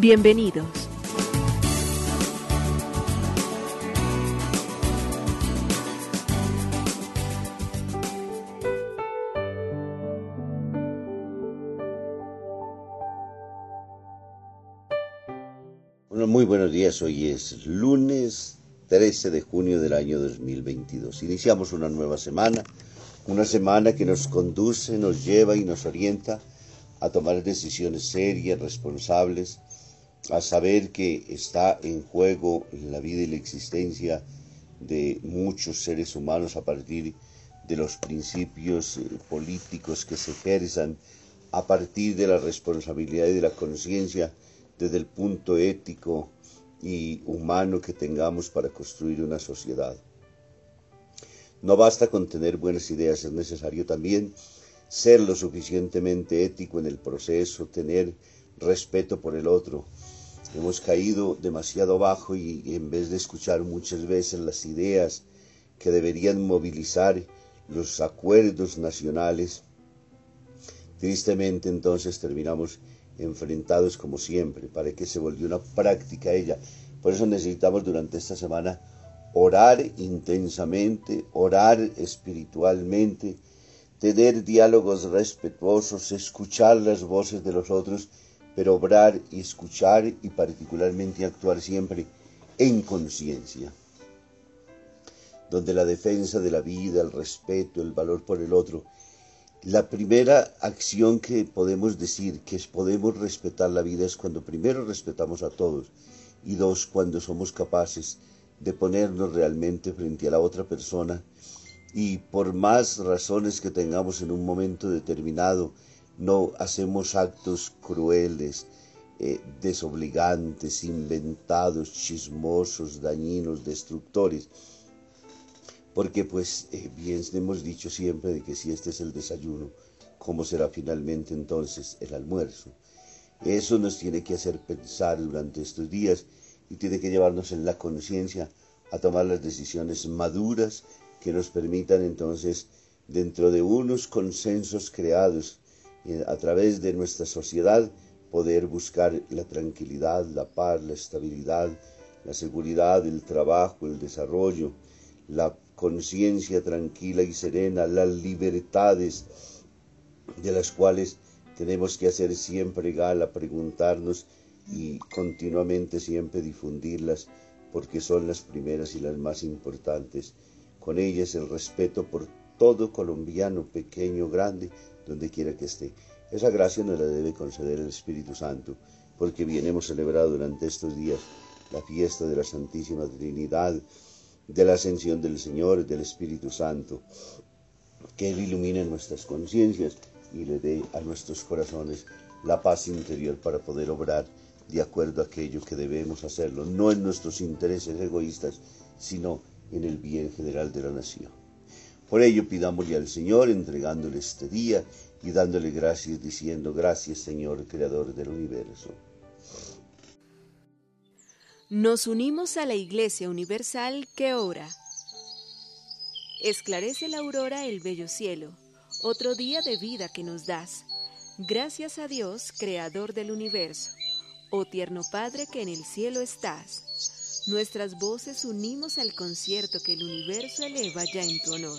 Bienvenidos. Muy buenos días, hoy es lunes 13 de junio del año 2022. Iniciamos una nueva semana una semana que nos conduce, nos lleva y nos orienta a tomar decisiones serias, responsables, a saber que está en juego la vida y la existencia de muchos seres humanos a partir de los principios eh, políticos que se ejerzan, a partir de la responsabilidad y de la conciencia desde el punto ético y humano que tengamos para construir una sociedad. No basta con tener buenas ideas, es necesario también ser lo suficientemente ético en el proceso, tener respeto por el otro. Hemos caído demasiado bajo y, en vez de escuchar muchas veces las ideas que deberían movilizar los acuerdos nacionales, tristemente entonces terminamos enfrentados como siempre, para que se volvió una práctica ella. Por eso necesitamos durante esta semana orar intensamente, orar espiritualmente, tener diálogos respetuosos, escuchar las voces de los otros, pero obrar y escuchar y particularmente actuar siempre en conciencia, donde la defensa de la vida, el respeto, el valor por el otro, la primera acción que podemos decir que podemos respetar la vida es cuando primero respetamos a todos y dos, cuando somos capaces de ponernos realmente frente a la otra persona y por más razones que tengamos en un momento determinado, no hacemos actos crueles, eh, desobligantes, inventados, chismosos, dañinos, destructores. Porque pues eh, bien hemos dicho siempre de que si este es el desayuno, ¿cómo será finalmente entonces el almuerzo? Eso nos tiene que hacer pensar durante estos días y tiene que llevarnos en la conciencia a tomar las decisiones maduras que nos permitan entonces, dentro de unos consensos creados a través de nuestra sociedad, poder buscar la tranquilidad, la paz, la estabilidad, la seguridad, el trabajo, el desarrollo, la conciencia tranquila y serena, las libertades de las cuales tenemos que hacer siempre gala, preguntarnos y continuamente siempre difundirlas porque son las primeras y las más importantes. Con ellas el respeto por todo colombiano, pequeño, grande, donde quiera que esté. Esa gracia nos la debe conceder el Espíritu Santo, porque bien hemos celebrado durante estos días la fiesta de la Santísima Trinidad, de la ascensión del Señor, del Espíritu Santo, que Él ilumine nuestras conciencias y le dé a nuestros corazones la paz interior para poder obrar de acuerdo a aquello que debemos hacerlo, no en nuestros intereses egoístas, sino en el bien general de la nación. Por ello pidámosle al Señor, entregándole este día y dándole gracias, diciendo, gracias Señor, Creador del universo. Nos unimos a la Iglesia Universal que ora. Esclarece la aurora el bello cielo, otro día de vida que nos das. Gracias a Dios, Creador del universo. Oh tierno Padre que en el cielo estás, nuestras voces unimos al concierto que el universo eleva ya en tu honor.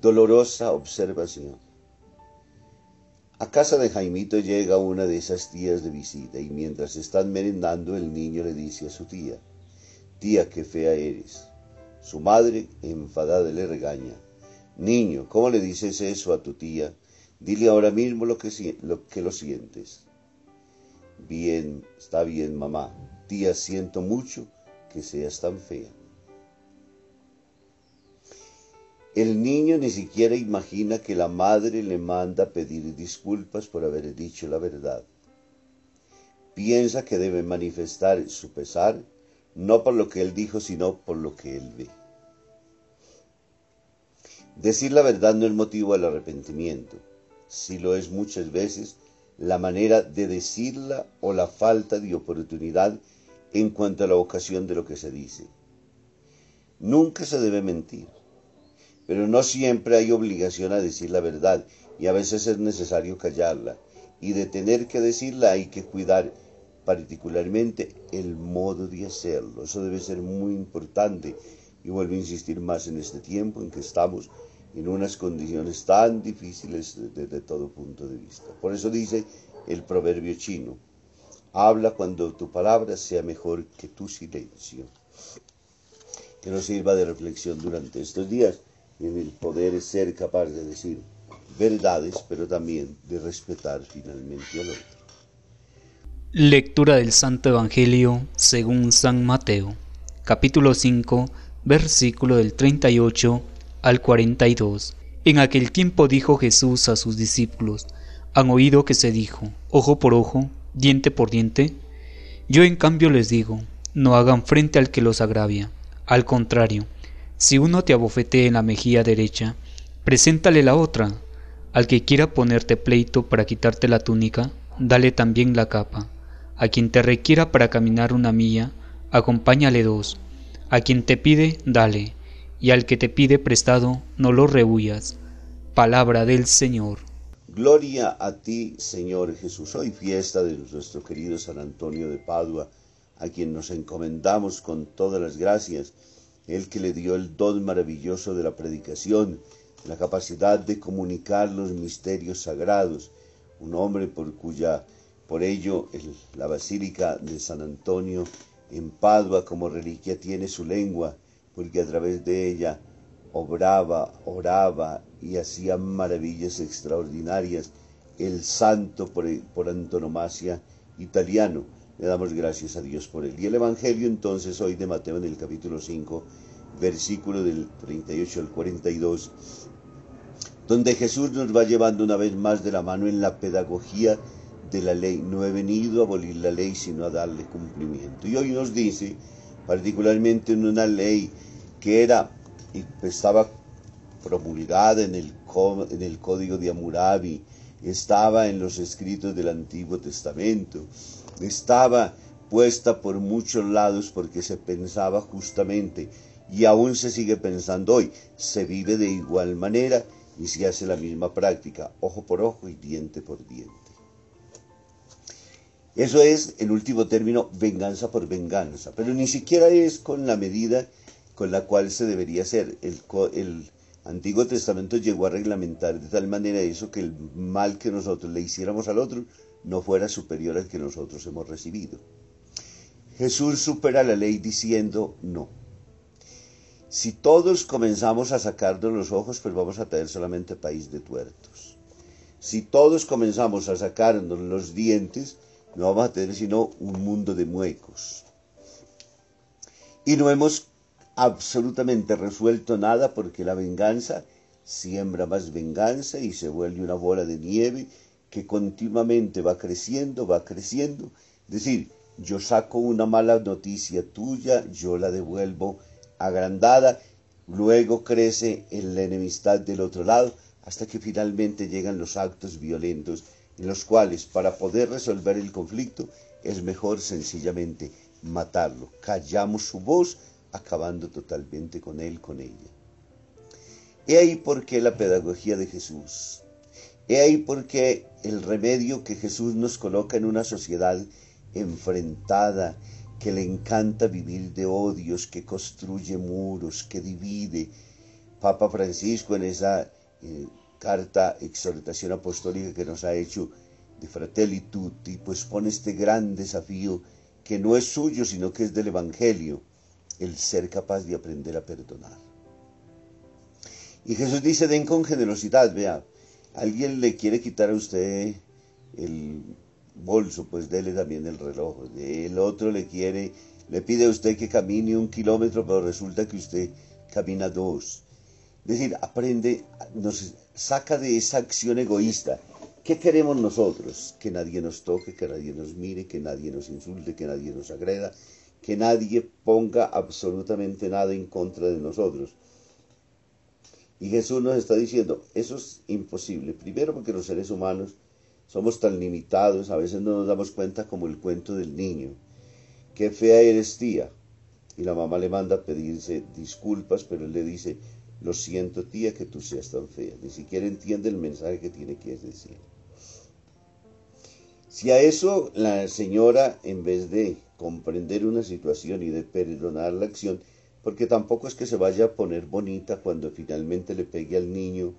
Dolorosa observación. A casa de Jaimito llega una de esas tías de visita y mientras están merendando el niño le dice a su tía, tía, qué fea eres. Su madre, enfadada, le regaña, niño, ¿cómo le dices eso a tu tía? Dile ahora mismo lo que, lo que lo sientes. Bien, está bien, mamá. Tía, siento mucho que seas tan fea. El niño ni siquiera imagina que la madre le manda pedir disculpas por haber dicho la verdad. Piensa que debe manifestar su pesar, no por lo que él dijo, sino por lo que él ve. Decir la verdad no es motivo al arrepentimiento, si lo es muchas veces la manera de decirla o la falta de oportunidad en cuanto a la ocasión de lo que se dice. Nunca se debe mentir, pero no siempre hay obligación a decir la verdad y a veces es necesario callarla y de tener que decirla hay que cuidar particularmente el modo de hacerlo. Eso debe ser muy importante y vuelvo a insistir más en este tiempo en que estamos en unas condiciones tan difíciles desde todo punto de vista. Por eso dice el proverbio chino, habla cuando tu palabra sea mejor que tu silencio. Que nos sirva de reflexión durante estos días en el poder ser capaz de decir verdades, pero también de respetar finalmente al otro. Lectura del Santo Evangelio según San Mateo, capítulo 5, versículo del 38 al 42. En aquel tiempo dijo Jesús a sus discípulos, ¿han oído que se dijo, ojo por ojo, diente por diente? Yo en cambio les digo, no hagan frente al que los agravia. Al contrario, si uno te abofetee en la mejilla derecha, preséntale la otra. Al que quiera ponerte pleito para quitarte la túnica, dale también la capa. A quien te requiera para caminar una milla, acompáñale dos. A quien te pide, dale y al que te pide prestado no lo rehuyas. Palabra del Señor. Gloria a ti, Señor Jesús. Hoy fiesta de nuestro querido San Antonio de Padua, a quien nos encomendamos con todas las gracias, el que le dio el don maravilloso de la predicación, la capacidad de comunicar los misterios sagrados, un hombre por cuya, por ello, la Basílica de San Antonio en Padua como reliquia tiene su lengua, porque a través de ella obraba, oraba y hacía maravillas extraordinarias el santo por, por, antonomasia italiano. Le damos gracias a Dios por él. Y el Evangelio entonces hoy de Mateo en el capítulo 5, versículo del 38 al 42, donde Jesús nos va llevando una vez más de la mano en la pedagogía de la ley. No he venido a abolir la ley, sino a darle cumplimiento. Y hoy nos dice, particularmente en una ley que era y estaba promulgada en el, en el código de Hammurabi, estaba en los escritos del Antiguo Testamento, estaba puesta por muchos lados porque se pensaba justamente, y aún se sigue pensando hoy, se vive de igual manera y se hace la misma práctica, ojo por ojo y diente por diente. Eso es, en último término, venganza por venganza, pero ni siquiera es con la medida con la cual se debería hacer. El, el Antiguo Testamento llegó a reglamentar de tal manera eso que el mal que nosotros le hiciéramos al otro no fuera superior al que nosotros hemos recibido. Jesús supera la ley diciendo no. Si todos comenzamos a sacarnos los ojos, pues vamos a tener solamente país de tuertos. Si todos comenzamos a sacarnos los dientes, no vamos a tener sino un mundo de muecos. Y no hemos absolutamente resuelto nada porque la venganza siembra más venganza y se vuelve una bola de nieve que continuamente va creciendo, va creciendo. Es decir, yo saco una mala noticia tuya, yo la devuelvo agrandada, luego crece en la enemistad del otro lado, hasta que finalmente llegan los actos violentos en los cuales para poder resolver el conflicto es mejor sencillamente matarlo. Callamos su voz, acabando totalmente con él, con ella. He ahí por qué la pedagogía de Jesús. He ahí por qué el remedio que Jesús nos coloca en una sociedad enfrentada, que le encanta vivir de odios, que construye muros, que divide, Papa Francisco en esa eh, carta, exhortación apostólica que nos ha hecho de Fratelli Tutti, pues pone este gran desafío que no es suyo, sino que es del Evangelio, el ser capaz de aprender a perdonar. Y Jesús dice, den con generosidad, vea, alguien le quiere quitar a usted el bolso, pues dele también el reloj. El otro le quiere, le pide a usted que camine un kilómetro, pero resulta que usted camina dos. Es decir, aprende, nos saca de esa acción egoísta. ¿Qué queremos nosotros? Que nadie nos toque, que nadie nos mire, que nadie nos insulte, que nadie nos agreda, que nadie ponga absolutamente nada en contra de nosotros. Y Jesús nos está diciendo, eso es imposible. Primero porque los seres humanos somos tan limitados, a veces no nos damos cuenta como el cuento del niño. Qué fea eres tía. Y la mamá le manda a pedirse disculpas, pero él le dice, lo siento tía que tú seas tan fea. Ni siquiera entiende el mensaje que tiene que decir. Si a eso la señora, en vez de comprender una situación y de perdonar la acción, porque tampoco es que se vaya a poner bonita cuando finalmente le pegue al niño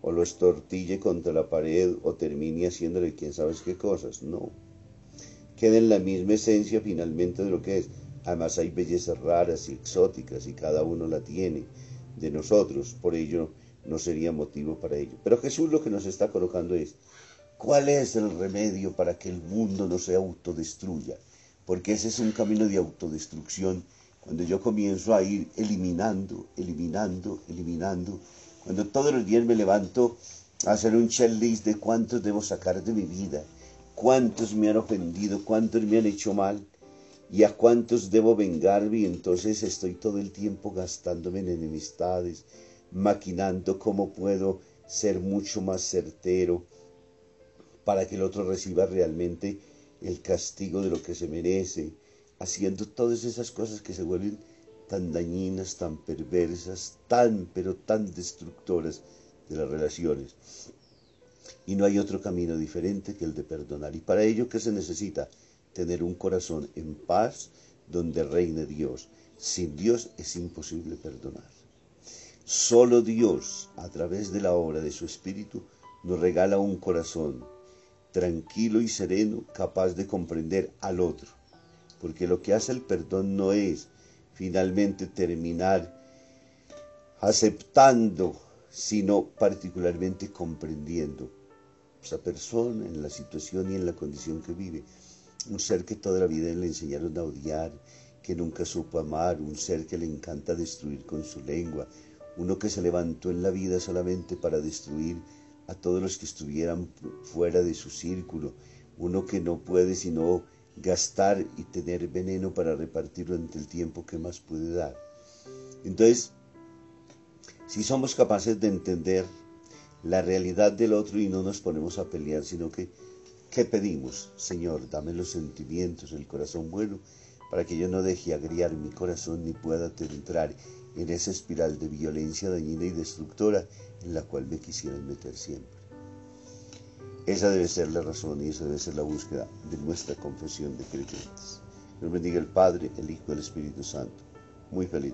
o lo estortille contra la pared o termine haciéndole quién sabe qué cosas. No. Queda en la misma esencia finalmente de lo que es. Además hay bellezas raras y exóticas y cada uno la tiene de nosotros. Por ello no sería motivo para ello. Pero Jesús lo que nos está colocando es, ¿cuál es el remedio para que el mundo no se autodestruya? Porque ese es un camino de autodestrucción. Cuando yo comienzo a ir eliminando, eliminando, eliminando, cuando todos los días me levanto a hacer un checklist de cuántos debo sacar de mi vida, cuántos me han ofendido, cuántos me han hecho mal y a cuántos debo vengarme y entonces estoy todo el tiempo gastándome en enemistades, maquinando cómo puedo ser mucho más certero para que el otro reciba realmente el castigo de lo que se merece, haciendo todas esas cosas que se vuelven tan dañinas, tan perversas, tan, pero tan destructoras de las relaciones. Y no hay otro camino diferente que el de perdonar. Y para ello, ¿qué se necesita? Tener un corazón en paz donde reine Dios. Sin Dios es imposible perdonar. Solo Dios, a través de la obra de su Espíritu, nos regala un corazón tranquilo y sereno, capaz de comprender al otro. Porque lo que hace el perdón no es finalmente terminar aceptando, sino particularmente comprendiendo esa persona en la situación y en la condición que vive. Un ser que toda la vida le enseñaron a odiar, que nunca supo amar, un ser que le encanta destruir con su lengua, uno que se levantó en la vida solamente para destruir a todos los que estuvieran fuera de su círculo, uno que no puede sino gastar y tener veneno para repartirlo entre el tiempo que más puede dar. Entonces, si somos capaces de entender la realidad del otro y no nos ponemos a pelear, sino que, ¿qué pedimos? Señor, dame los sentimientos, el corazón bueno, para que yo no deje agriar mi corazón ni pueda entrar en esa espiral de violencia dañina y destructora en la cual me quisieran meter siempre. Esa debe ser la razón y esa debe ser la búsqueda de nuestra confesión de creyentes. Dios bendiga el Padre, el Hijo y el Espíritu Santo. Muy feliz.